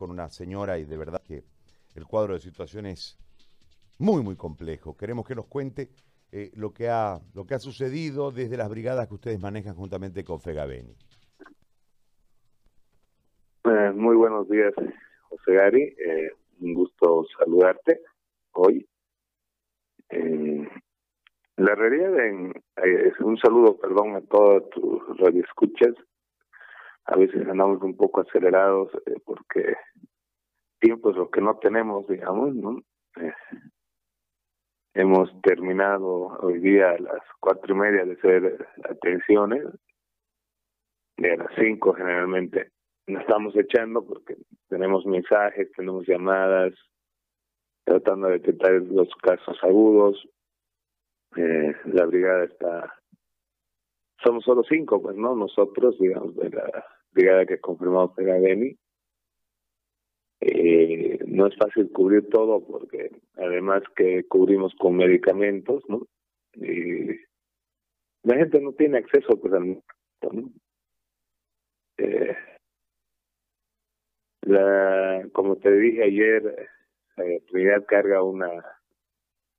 con una señora y de verdad que el cuadro de situación es muy, muy complejo. Queremos que nos cuente eh, lo, que ha, lo que ha sucedido desde las brigadas que ustedes manejan juntamente con Fegabeni. Eh, muy buenos días, José Gary. Eh, un gusto saludarte hoy. la realidad es un saludo, perdón, a todos tus radioescuchas a veces andamos un poco acelerados eh, porque tiempo es lo que no tenemos, digamos, ¿no? Eh, hemos terminado hoy día a las cuatro y media de hacer atenciones, y a las cinco generalmente nos estamos echando porque tenemos mensajes, tenemos llamadas, tratando de detectar los casos agudos. Eh, la brigada está somos solo cinco, pues, ¿no? Nosotros, digamos, de la brigada que confirmamos era Beni. Eh, no es fácil cubrir todo porque además que cubrimos con medicamentos, ¿no? Y la gente no tiene acceso pues al ¿no? eh, la como te dije ayer la Trinidad carga una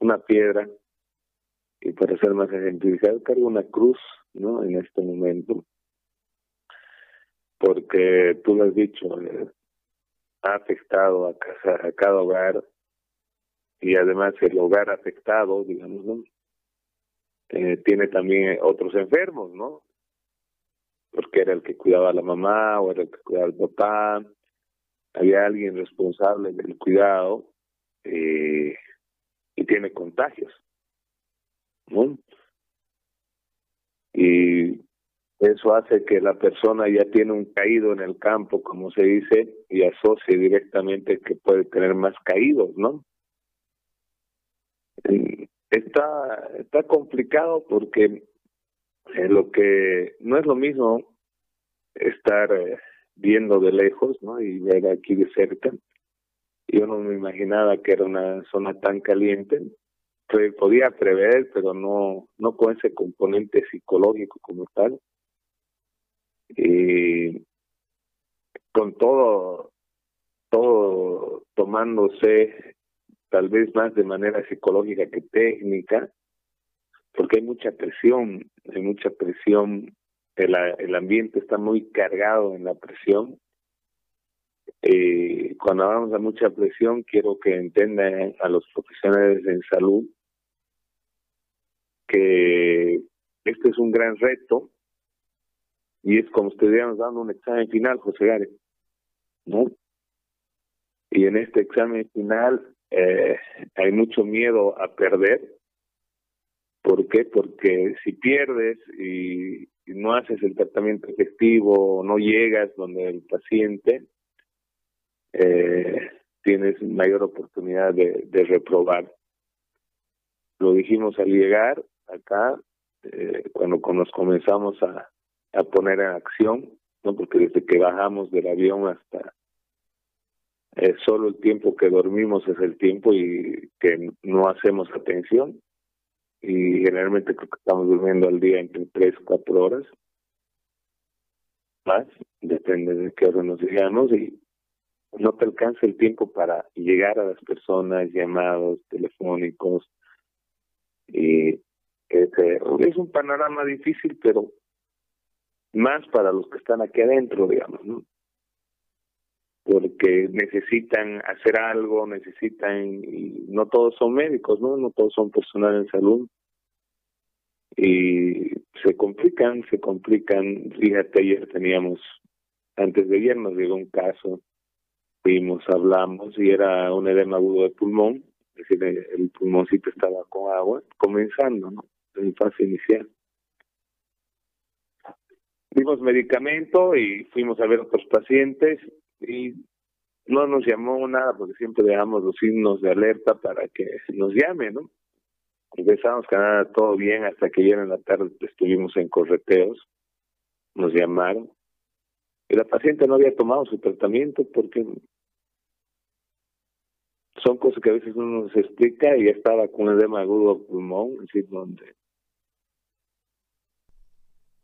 una piedra y para ser más ejemplificado carga una cruz no en este momento porque tú lo has dicho eh, ha afectado a casa a cada hogar y además el hogar afectado digamos no eh, tiene también otros enfermos no porque era el que cuidaba a la mamá o era el que cuidaba al papá había alguien responsable del cuidado eh, y tiene contagios ¿no? Y eso hace que la persona ya tiene un caído en el campo, como se dice, y asocie directamente que puede tener más caídos, ¿no? Está, está complicado porque eh, lo que no es lo mismo estar eh, viendo de lejos, ¿no? Y ver aquí de cerca. Yo no me imaginaba que era una zona tan caliente, podía prever, pero no, no con ese componente psicológico como tal. Y con todo, todo tomándose tal vez más de manera psicológica que técnica, porque hay mucha presión, hay mucha presión, el, el ambiente está muy cargado en la presión. y cuando hablamos de mucha presión, quiero que entiendan a los profesionales en salud que este es un gran reto y es como si estuviéramos dando un examen final, José Gárez, ¿no? Y en este examen final eh, hay mucho miedo a perder. ¿Por qué? Porque si pierdes y, no haces el tratamiento efectivo, no llegas donde el paciente, eh, tienes mayor oportunidad de, de reprobar. Lo dijimos al llegar, acá, eh, cuando, nos comenzamos a, a poner en acción, ¿no? porque desde que bajamos del avión hasta eh, solo el tiempo que dormimos es el tiempo y que no hacemos atención y generalmente creo que estamos durmiendo al día entre tres cuatro horas más depende de qué hora nos llegamos y no te alcanza el tiempo para llegar a las personas llamados telefónicos y es un panorama difícil, pero más para los que están aquí adentro, digamos, ¿no? Porque necesitan hacer algo, necesitan, y no todos son médicos, ¿no? No todos son personal en salud. Y se complican, se complican. Fíjate, ayer teníamos, antes de ayer nos llegó un caso, fuimos, hablamos, y era un edema agudo de pulmón, es decir, el pulmoncito estaba con agua, comenzando, ¿no? En fase inicial. Dimos medicamento y fuimos a ver otros pacientes y no nos llamó nada porque siempre dejamos los signos de alerta para que nos llame, ¿no? Empezamos que nada todo bien hasta que ayer en la tarde estuvimos en correteos, nos llamaron y la paciente no había tomado su tratamiento porque son cosas que a veces uno nos explica y estaba con edema agudo pulmón, es decir, donde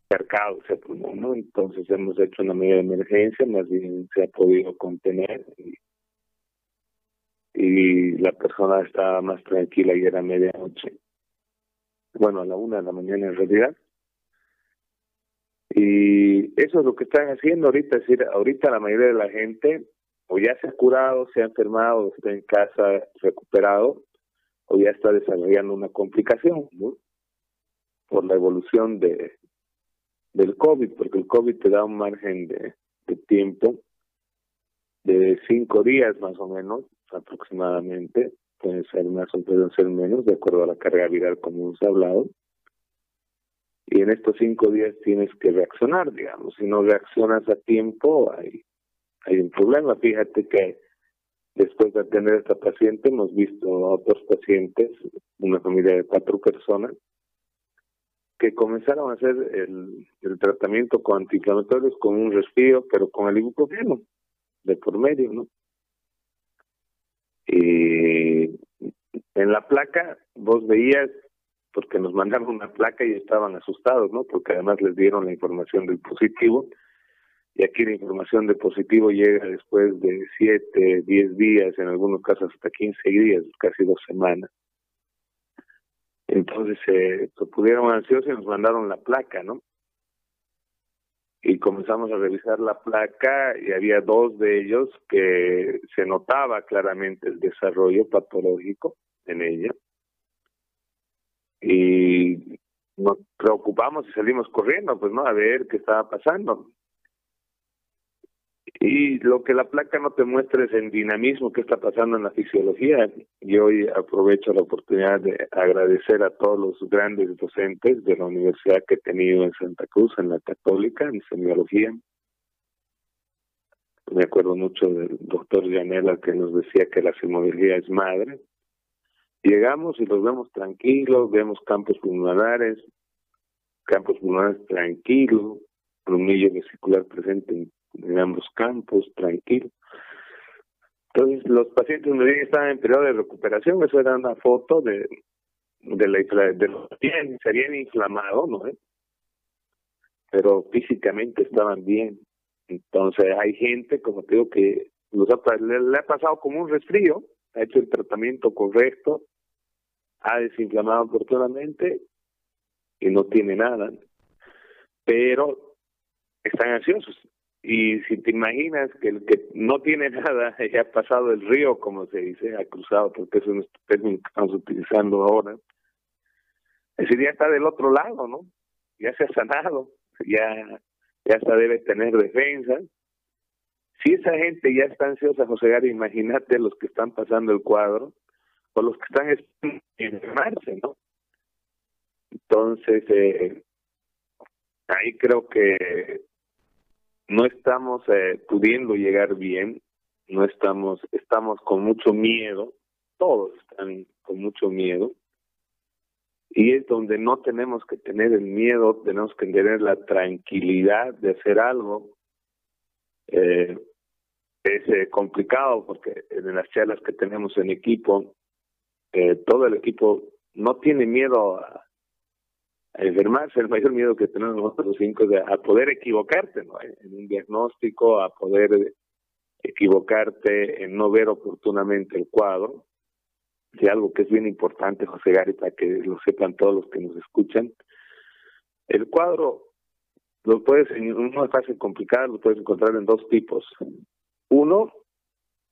cercado ese pulmón, ¿no? Entonces hemos hecho una medida de emergencia, más bien se ha podido contener y, la persona estaba más tranquila y era medianoche. Bueno, a la una de la mañana en realidad. Y eso es lo que están haciendo ahorita, es decir, ahorita la mayoría de la gente o ya se ha curado, se ha enfermado, está en casa recuperado, o ya está desarrollando una complicación, ¿no? Por la evolución de del COVID, porque el COVID te da un margen de, de tiempo de cinco días más o menos, aproximadamente, pueden ser más o pueden ser menos, de acuerdo a la carga viral como hemos hablado. Y en estos cinco días tienes que reaccionar, digamos. Si no reaccionas a tiempo, hay, hay un problema. Fíjate que después de atender a esta paciente, hemos visto a otros pacientes, una familia de cuatro personas, que comenzaron a hacer el, tratamiento con antiinflamatorios con un resfrío, pero con el ibuprofeno de por medio, ¿no? Y en la placa vos veías, porque nos mandaron una placa y estaban asustados, ¿no? Porque además les dieron la información del positivo, y aquí la información de positivo llega después de siete, diez días, en algunos casos hasta quince días, casi dos semanas. Entonces se pudieron ansiosos y nos mandaron la placa, ¿no? Y comenzamos a revisar la placa y había dos de ellos que se notaba claramente el desarrollo patológico en ella. Y nos preocupamos y salimos corriendo, pues no, a ver qué estaba pasando. Y lo que la placa no te muestra es el dinamismo que está pasando en la fisiología. Y hoy aprovecho la oportunidad de agradecer a todos los grandes docentes de la universidad que he tenido en Santa Cruz, en la Católica, en semiología. Me acuerdo mucho del doctor Yanela que nos decía que la semiología es madre. Llegamos y los vemos tranquilos, vemos campos pulmonares, campos pulmonares tranquilos, plumillo vesicular presente en en ambos campos, tranquilo. Entonces, los pacientes me estaban en periodo de recuperación, eso era una foto de, de, la, de los bien, se habían inflamado, ¿no? Pero físicamente estaban bien. Entonces, hay gente, como te digo, que los le, le ha pasado como un resfrío, ha hecho el tratamiento correcto, ha desinflamado oportunamente y no tiene nada. Pero están ansiosos. Y si te imaginas que el que no tiene nada ya ha pasado el río, como se dice, ha cruzado, porque es un término que estamos utilizando ahora, ese día está del otro lado, ¿no? Ya se ha sanado, ya, ya hasta debe tener defensa. Si esa gente ya está ansiosa, José Gary, imagínate los que están pasando el cuadro, o los que están enfermarse, ¿no? Entonces, eh, ahí creo que no estamos eh, pudiendo llegar bien, no estamos, estamos con mucho miedo, todos están con mucho miedo, y es donde no tenemos que tener el miedo, tenemos que tener la tranquilidad de hacer algo. Eh, es eh, complicado porque en las charlas que tenemos en equipo, eh, todo el equipo no tiene miedo a, a enfermarse, el mayor miedo que tenemos nosotros cinco es a poder equivocarte ¿no? en un diagnóstico, a poder equivocarte en no ver oportunamente el cuadro. Y algo que es bien importante, José Gary, para que lo sepan todos los que nos escuchan, el cuadro lo puedes, en una fase complicada, lo puedes encontrar en dos tipos. Uno,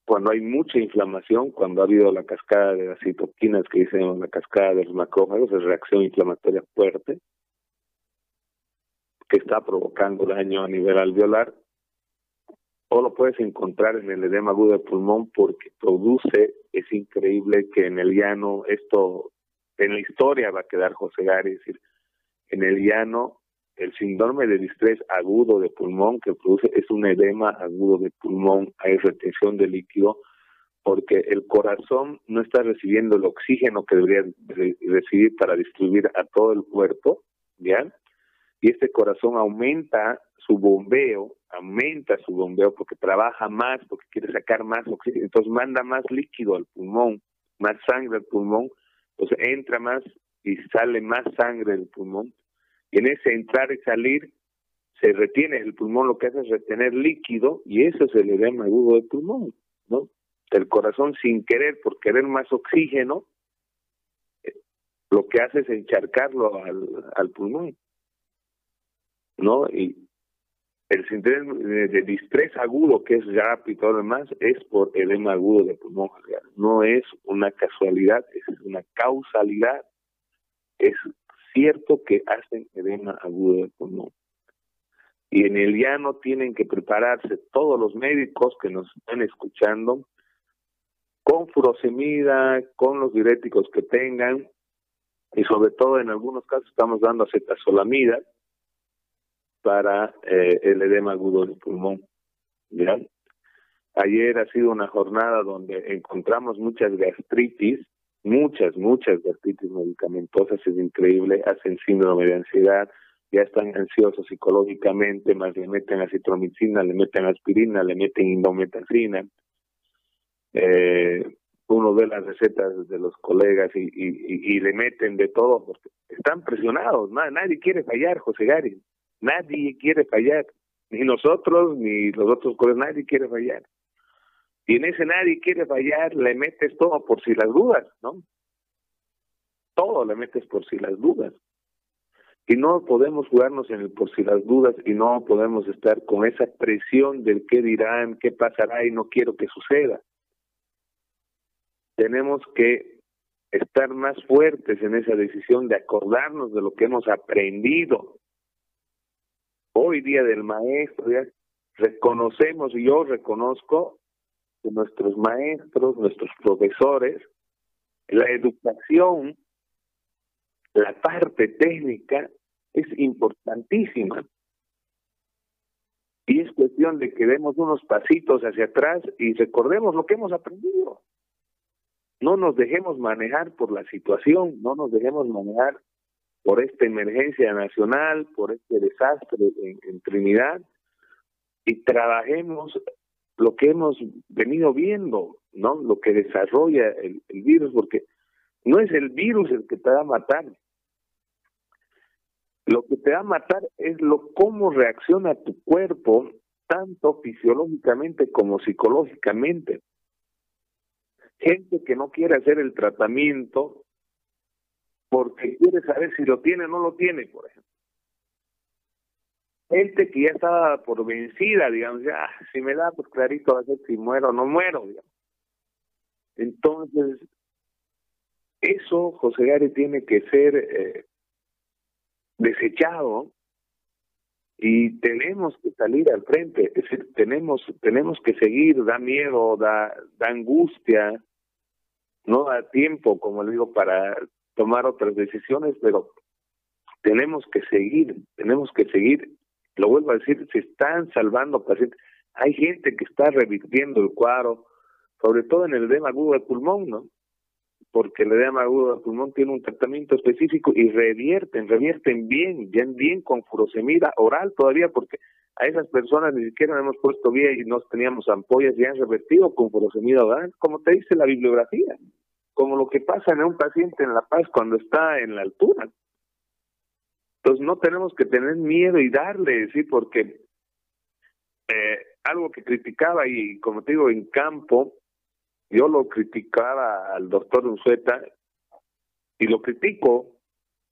cuando hay mucha inflamación, cuando ha habido la cascada de las citoquinas que dicen la cascada de los macrófagos, es reacción inflamatoria fuerte que está provocando daño a nivel alveolar, o lo puedes encontrar en el edema agudo de pulmón porque produce, es increíble que en el llano, esto en la historia va a quedar José Gary, es decir, en el llano el síndrome de distrés agudo de pulmón que produce es un edema agudo de pulmón, hay retención de líquido, porque el corazón no está recibiendo el oxígeno que debería recibir para distribuir a todo el cuerpo, ¿ya? Y este corazón aumenta su bombeo, aumenta su bombeo porque trabaja más, porque quiere sacar más oxígeno, entonces manda más líquido al pulmón, más sangre al pulmón, entonces entra más y sale más sangre del pulmón en ese entrar y salir se retiene el pulmón, lo que hace es retener líquido y eso es el edema agudo del pulmón, ¿no? El corazón sin querer, por querer más oxígeno, lo que hace es encharcarlo al, al pulmón, ¿no? Y el síndrome de, distrés agudo, que es ya y todo lo demás, es por edema agudo de pulmón. No es una casualidad, es una causalidad. Es cierto que hacen edema agudo de pulmón. Y en el llano tienen que prepararse todos los médicos que nos están escuchando con furosemida, con los diuréticos que tengan, y sobre todo en algunos casos estamos dando acetazolamida, para eh, el edema agudo del pulmón. ¿ya? Ayer ha sido una jornada donde encontramos muchas gastritis, muchas, muchas gastritis medicamentosas, es increíble, hacen síndrome de ansiedad, ya están ansiosos psicológicamente, más le meten acitromicina, le meten aspirina, le meten indometacina. Eh, uno ve las recetas de los colegas y, y, y, le meten de todo, porque están presionados, nadie quiere fallar, José Gary. Nadie quiere fallar, ni nosotros, ni los otros colegas, nadie quiere fallar. Y en ese nadie quiere fallar, le metes todo por si las dudas, ¿no? Todo le metes por si las dudas. Y no podemos jugarnos en el por si las dudas y no podemos estar con esa presión del qué dirán, qué pasará y no quiero que suceda. Tenemos que estar más fuertes en esa decisión de acordarnos de lo que hemos aprendido hoy día del maestro, ya reconocemos, y yo reconozco que nuestros maestros, nuestros profesores, la educación, la parte técnica es importantísima. Y es cuestión de que demos unos pasitos hacia atrás y recordemos lo que hemos aprendido. No nos dejemos manejar por la situación, no nos dejemos manejar por esta emergencia nacional, por este desastre en, Trinidad, y trabajemos lo que hemos venido viendo, ¿no? Lo que desarrolla el, virus, porque no es el virus el que te va a matar. Lo que te va a matar es lo cómo reacciona tu cuerpo, tanto fisiológicamente como psicológicamente. Gente que no quiere hacer el tratamiento porque quiere saber si lo tiene o no lo tiene, por ejemplo. Gente que ya estaba por vencida, digamos, ya, si me da, pues clarito va a ser si muero o no muero, digamos. Entonces, eso, José Gary, tiene que ser eh, desechado y tenemos que salir al frente, es decir, tenemos, tenemos que seguir, da miedo, da, da angustia, no da tiempo, como le digo, para tomar otras decisiones, pero tenemos que seguir, tenemos que seguir. Lo vuelvo a decir, se están salvando pacientes. Hay gente que está revirtiendo el cuadro, sobre todo en el edema agudo del pulmón, ¿no? Porque el edema agudo del pulmón tiene un tratamiento específico y revierten, revierten bien, bien, bien con furosemida oral todavía, porque a esas personas ni siquiera hemos puesto bien y no teníamos ampollas y han revertido con furosemida oral, como te dice la bibliografía como lo que pasa en un paciente en La Paz cuando está en la altura. Entonces no tenemos que tener miedo y darle, sí, porque eh, algo que criticaba y como te digo en campo, yo lo criticaba al doctor Unzueta y lo critico,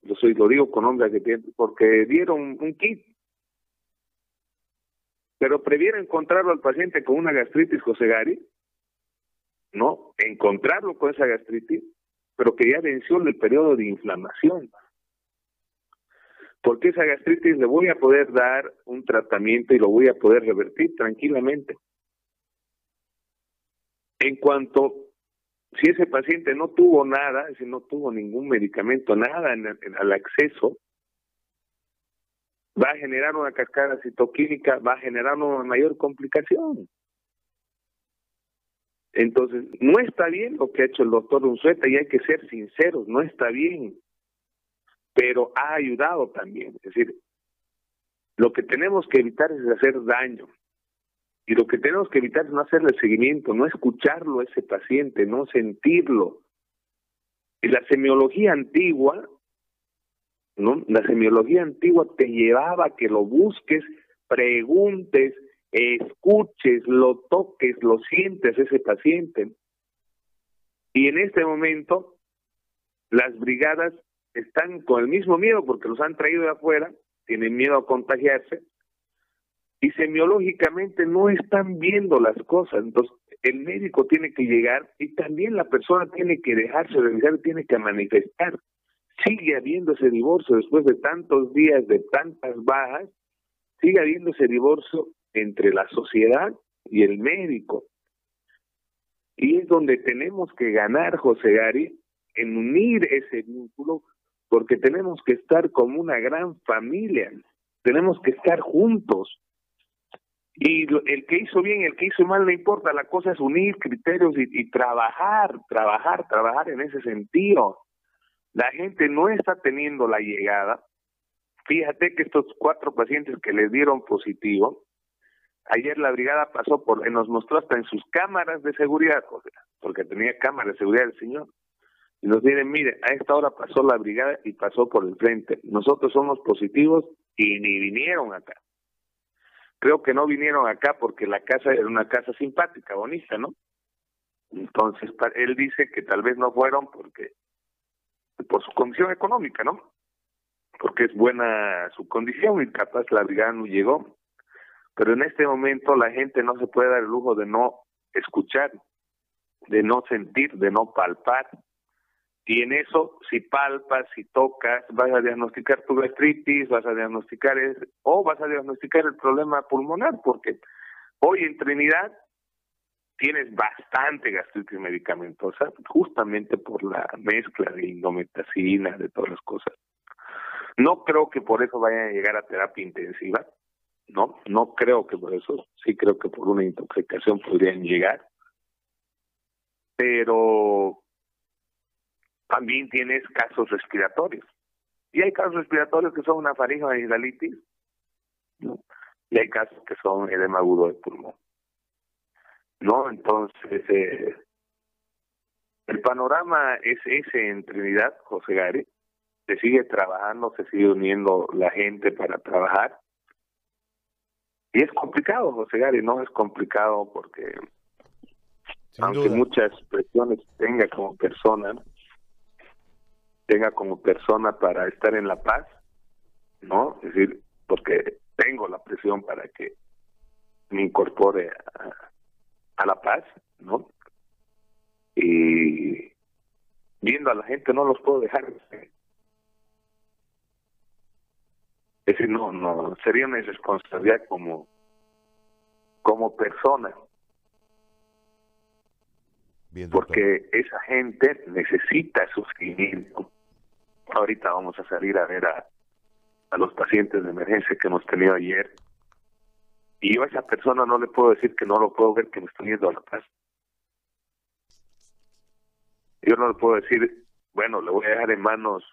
yo soy, lo digo con tiene, porque dieron un kit. Pero prefiero encontrarlo al paciente con una gastritis José Gary ¿no? Encontrarlo con esa gastritis, pero que ya venció el periodo de inflamación. Porque esa gastritis le voy a poder dar un tratamiento y lo voy a poder revertir tranquilamente. En cuanto, si ese paciente no tuvo nada, si no tuvo ningún medicamento, nada en, al acceso, va a generar una cascada citoquímica, va a generar una mayor complicación. Entonces, no está bien lo que ha hecho el doctor Unzueta y hay que ser sinceros, no está bien, pero ha ayudado también. Es decir, lo que tenemos que evitar es hacer daño. Y lo que tenemos que evitar es no hacerle seguimiento, no escucharlo a ese paciente, no sentirlo. Y la semiología antigua ¿no? La semiología antigua te llevaba a que lo busques, preguntes, escuches, lo toques, lo sientes ese paciente. Y en este momento, las brigadas están con el mismo miedo porque los han traído de afuera, tienen miedo a contagiarse, y semiológicamente no están viendo las cosas. Entonces, el médico tiene que llegar y también la persona tiene que dejarse revisar, tiene que manifestar. Sigue habiendo ese divorcio después de tantos días, de tantas bajas, sigue habiendo ese divorcio entre la sociedad y el médico. Y es donde tenemos que ganar, José Gary, en unir ese vínculo, porque tenemos que estar como una gran familia, tenemos que estar juntos. Y el que hizo bien, el que hizo mal, no importa, la cosa es unir criterios y, trabajar, trabajar, trabajar en ese sentido. La gente no está teniendo la llegada. Fíjate que estos cuatro pacientes que le dieron positivo, ayer la brigada pasó por, nos mostró hasta en sus cámaras de seguridad, porque tenía cámaras de seguridad el señor. Y nos dicen, mire, a esta hora pasó la brigada y pasó por el frente. Nosotros somos positivos y ni vinieron acá creo que no vinieron acá porque la casa era una casa simpática, bonita, ¿no? Entonces, él dice que tal vez no fueron porque por su condición económica, ¿no? Porque es buena su condición y capaz la brigada no llegó. Pero en este momento la gente no se puede dar el lujo de no escuchar, de no sentir, de no palpar. Y en eso, si palpas, si tocas, vas a diagnosticar tu gastritis, vas a diagnosticar es, o vas a diagnosticar el problema pulmonar, porque hoy en Trinidad tienes bastante gastritis medicamentosa, justamente por la mezcla de indometacina, de todas las cosas. No creo que por eso vayan a llegar a terapia intensiva, no, no creo que por eso, sí creo que por una intoxicación podrían llegar, pero también tienes casos respiratorios. Y hay casos respiratorios que son una faringoamigdalitis, ¿no? y hay casos que son edema agudo de pulmón. ¿No? Entonces, eh, el panorama es ese en Trinidad, José Gary. Se sigue trabajando, se sigue uniendo la gente para trabajar. Y es complicado, José Gary, no es complicado porque, aunque muchas presiones tenga como persona, tenga como persona para estar en la paz, ¿no? Es decir, porque tengo la presión para que me incorpore a, la paz, ¿no? Y viendo a la gente no los puedo dejar. Es decir, no, no, sería una irresponsabilidad como, como persona. porque esa gente necesita sufrimiento Ahorita vamos a salir a ver a, los pacientes de emergencia que hemos tenido ayer. Y yo a esa persona no le puedo decir que no lo puedo ver, que me estoy yendo a la paz. Yo no le puedo decir, bueno, le voy a dejar en manos,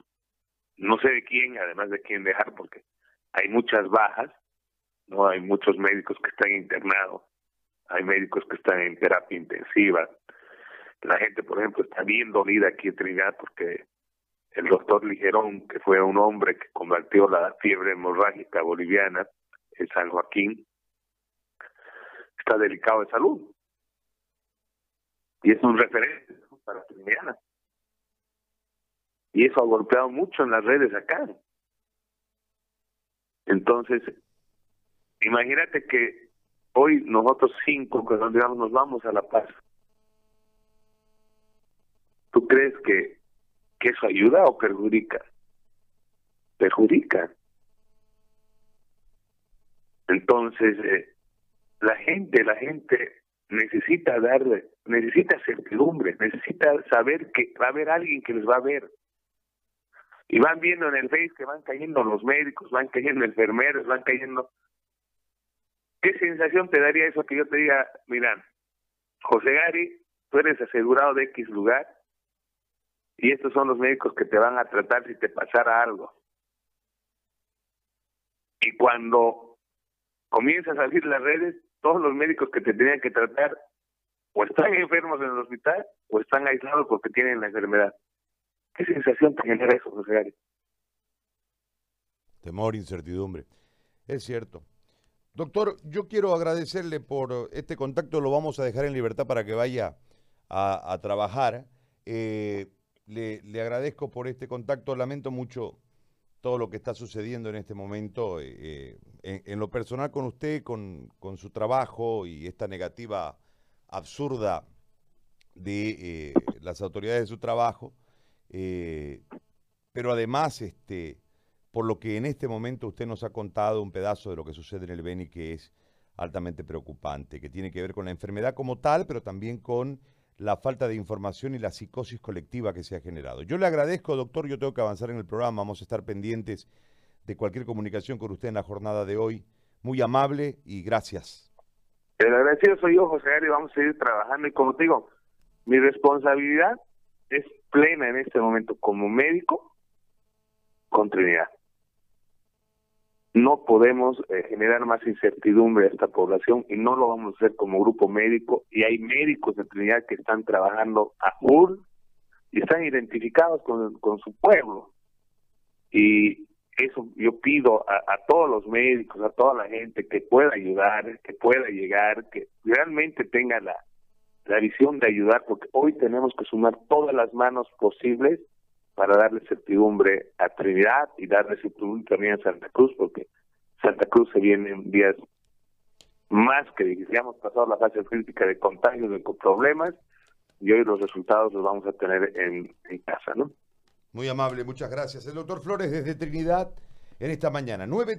no sé de quién, además de quién dejar, porque hay muchas bajas, no hay muchos médicos que están internados, hay médicos que están en terapia intensiva. La gente, por ejemplo, está bien dolida aquí en Trinidad porque el doctor Ligerón, que fue un hombre que combatió la fiebre hemorrágica boliviana en San Joaquín, está delicado de salud. Y es un referente para Trinidad. Y eso ha golpeado mucho en las redes acá. Entonces, imagínate que hoy nosotros cinco, digamos, nos vamos a La Paz. ¿Tú crees que que eso ayuda o perjudica? Perjudica. Entonces, eh, la gente, la gente necesita darle, necesita certidumbre, necesita saber que va a haber alguien que les va a ver. Y van viendo en el Face que van cayendo los médicos, van cayendo enfermeros, van cayendo. ¿Qué sensación te daría eso que yo te diga, mira, José Gary, tú eres asegurado de X lugar, y estos son los médicos que te van a tratar si te pasara algo. Y cuando comienzas a salir las redes, todos los médicos que te tenían que tratar o están enfermos en el hospital o están aislados porque tienen la enfermedad. ¿Qué sensación te genera eso, José Gary? Temor, incertidumbre. Es cierto. Doctor, yo quiero agradecerle por este contacto, lo vamos a dejar en libertad para que vaya a, trabajar. Eh, le, agradezco por este contacto, lamento mucho todo lo que está sucediendo en este momento, eh, eh, en, lo personal con usted, con, su trabajo y esta negativa absurda de las autoridades de su trabajo, pero además, este, por lo que en este momento usted nos ha contado un pedazo de lo que sucede en el Beni que es altamente preocupante, que tiene que ver con la enfermedad como tal, pero también con la falta de información y la psicosis colectiva que se ha generado. Yo le agradezco, doctor, yo tengo que avanzar en el programa, vamos a estar pendientes de cualquier comunicación con usted en la jornada de hoy. Muy amable y gracias. El agradecido soy yo, José y vamos a seguir trabajando y como te digo, mi responsabilidad es plena en este momento como médico con Trinidad no podemos eh, generar más incertidumbre a esta población y no lo vamos a hacer como grupo médico. Y hay médicos de Trinidad que están trabajando a full y están identificados con, con su pueblo. Y eso yo pido a, a, todos los médicos, a toda la gente que pueda ayudar, que pueda llegar, que realmente tenga la, la visión de ayudar, porque hoy tenemos que sumar todas las manos posibles para darle certidumbre a Trinidad y darle certidumbre también a Santa Cruz, porque Santa Cruz se viene en días más que ya hemos pasado la fase crítica de contagios, de problemas, y hoy los resultados los vamos a tener en, casa, ¿no? Muy amable, muchas gracias. El doctor Flores desde Trinidad en esta mañana. Nueve